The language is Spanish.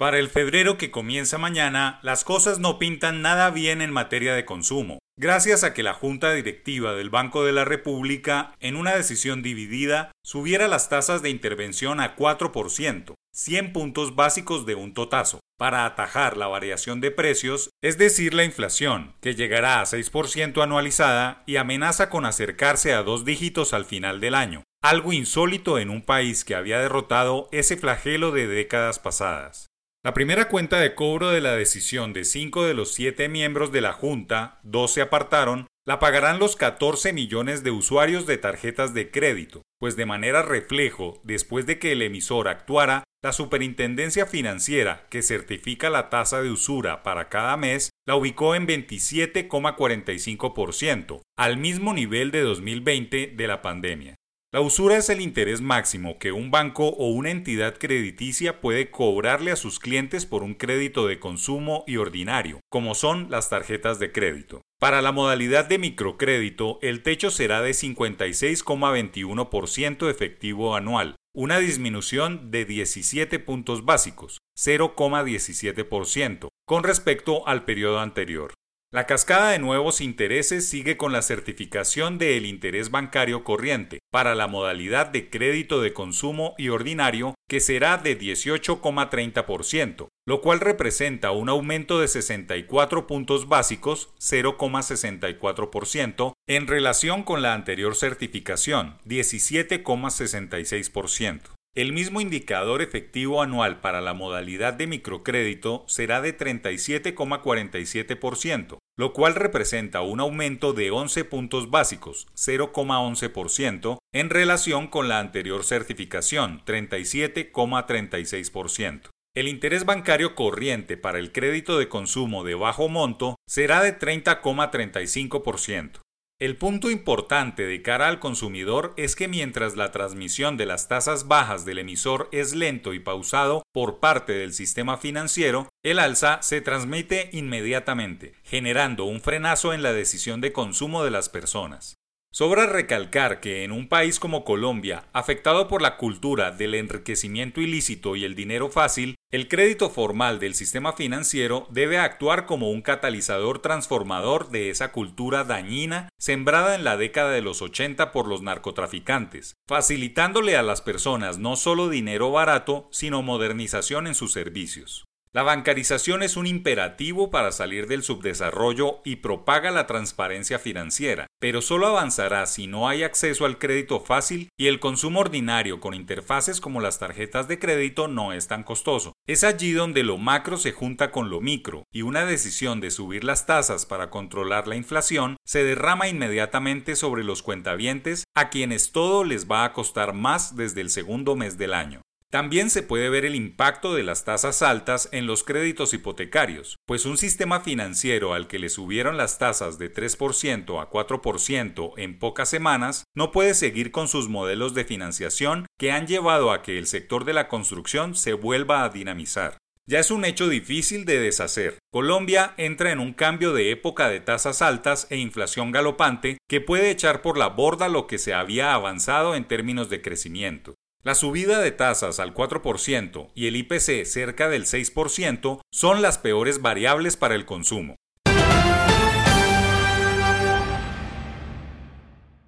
Para el febrero que comienza mañana, las cosas no pintan nada bien en materia de consumo, gracias a que la Junta Directiva del Banco de la República, en una decisión dividida, subiera las tasas de intervención a 4%, 100 puntos básicos de un totazo, para atajar la variación de precios, es decir, la inflación, que llegará a 6% anualizada y amenaza con acercarse a dos dígitos al final del año, algo insólito en un país que había derrotado ese flagelo de décadas pasadas. La primera cuenta de cobro de la decisión de cinco de los siete miembros de la Junta, dos se apartaron, la pagarán los 14 millones de usuarios de tarjetas de crédito, pues de manera reflejo, después de que el emisor actuara, la Superintendencia Financiera, que certifica la tasa de usura para cada mes, la ubicó en 27,45%, al mismo nivel de 2020 de la pandemia. La usura es el interés máximo que un banco o una entidad crediticia puede cobrarle a sus clientes por un crédito de consumo y ordinario, como son las tarjetas de crédito. Para la modalidad de microcrédito, el techo será de 56,21% efectivo anual, una disminución de 17 puntos básicos, 0,17%, con respecto al periodo anterior. La cascada de nuevos intereses sigue con la certificación del interés bancario corriente para la modalidad de crédito de consumo y ordinario que será de 18,30%, lo cual representa un aumento de 64 puntos básicos, 0,64%, en relación con la anterior certificación, 17,66%. El mismo indicador efectivo anual para la modalidad de microcrédito será de 37,47%, lo cual representa un aumento de 11 puntos básicos, 0,11%, en relación con la anterior certificación, 37,36%. El interés bancario corriente para el crédito de consumo de bajo monto será de 30,35%. El punto importante de cara al consumidor es que mientras la transmisión de las tasas bajas del emisor es lento y pausado por parte del sistema financiero, el alza se transmite inmediatamente, generando un frenazo en la decisión de consumo de las personas. Sobra recalcar que en un país como Colombia, afectado por la cultura del enriquecimiento ilícito y el dinero fácil, el crédito formal del sistema financiero debe actuar como un catalizador transformador de esa cultura dañina sembrada en la década de los 80 por los narcotraficantes, facilitándole a las personas no solo dinero barato, sino modernización en sus servicios. La bancarización es un imperativo para salir del subdesarrollo y propaga la transparencia financiera, pero solo avanzará si no hay acceso al crédito fácil y el consumo ordinario con interfaces como las tarjetas de crédito no es tan costoso. Es allí donde lo macro se junta con lo micro y una decisión de subir las tasas para controlar la inflación se derrama inmediatamente sobre los cuentavientes a quienes todo les va a costar más desde el segundo mes del año. También se puede ver el impacto de las tasas altas en los créditos hipotecarios, pues un sistema financiero al que le subieron las tasas de 3% a 4% en pocas semanas no puede seguir con sus modelos de financiación que han llevado a que el sector de la construcción se vuelva a dinamizar. Ya es un hecho difícil de deshacer. Colombia entra en un cambio de época de tasas altas e inflación galopante que puede echar por la borda lo que se había avanzado en términos de crecimiento. La subida de tasas al 4% y el IPC cerca del 6% son las peores variables para el consumo.